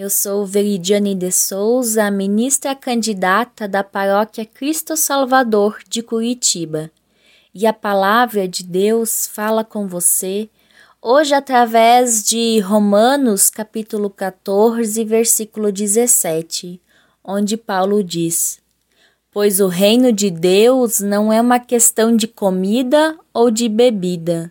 Eu sou Veridiane de Souza, ministra candidata da Paróquia Cristo Salvador de Curitiba. E a palavra de Deus fala com você hoje através de Romanos, capítulo 14, versículo 17, onde Paulo diz: Pois o reino de Deus não é uma questão de comida ou de bebida,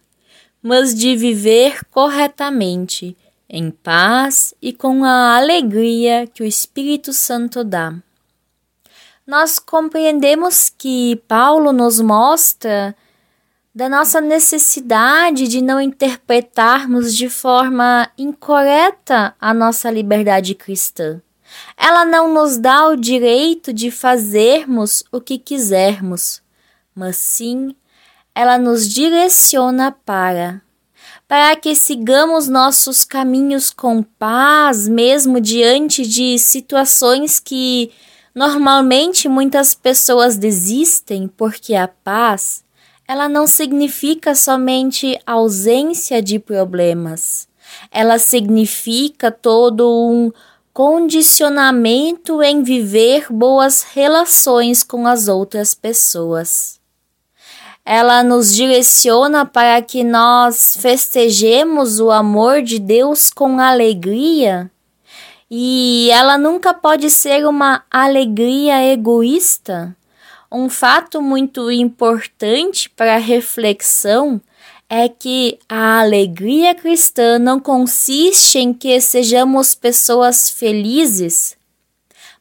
mas de viver corretamente em paz e com a alegria que o Espírito Santo dá. Nós compreendemos que Paulo nos mostra da nossa necessidade de não interpretarmos de forma incorreta a nossa liberdade cristã. Ela não nos dá o direito de fazermos o que quisermos, mas sim ela nos direciona para para que sigamos nossos caminhos com paz, mesmo diante de situações que normalmente muitas pessoas desistem, porque a paz, ela não significa somente ausência de problemas. Ela significa todo um condicionamento em viver boas relações com as outras pessoas ela nos direciona para que nós festejemos o amor de Deus com alegria. E ela nunca pode ser uma alegria egoísta. Um fato muito importante para reflexão é que a alegria cristã não consiste em que sejamos pessoas felizes,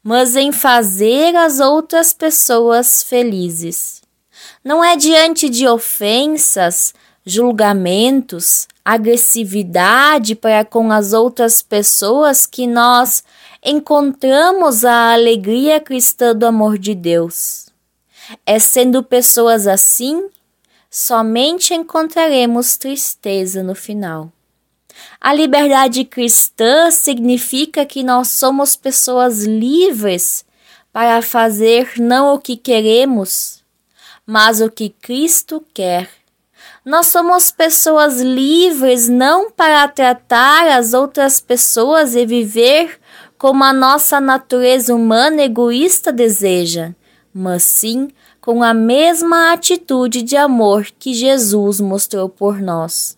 mas em fazer as outras pessoas felizes. Não é diante de ofensas, julgamentos, agressividade para com as outras pessoas que nós encontramos a alegria cristã do amor de Deus. É sendo pessoas assim, somente encontraremos tristeza no final. A liberdade cristã significa que nós somos pessoas livres para fazer não o que queremos, mas o que Cristo quer. Nós somos pessoas livres não para tratar as outras pessoas e viver como a nossa natureza humana egoísta deseja, mas sim com a mesma atitude de amor que Jesus mostrou por nós.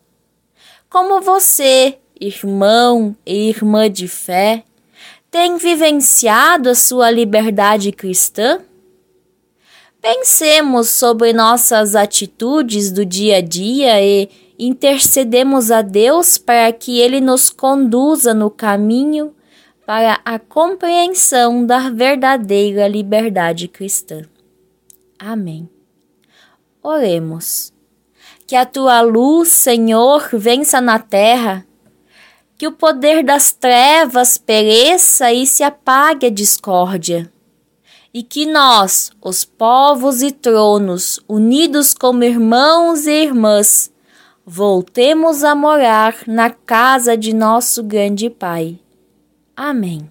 Como você, irmão e irmã de fé, tem vivenciado a sua liberdade cristã? Pensemos sobre nossas atitudes do dia a dia e intercedemos a Deus para que Ele nos conduza no caminho para a compreensão da verdadeira liberdade cristã. Amém. Oremos. Que a tua luz, Senhor, vença na terra, que o poder das trevas pereça e se apague a discórdia e que nós, os povos e tronos, unidos como irmãos e irmãs, voltemos a morar na casa de nosso grande Pai. Amém.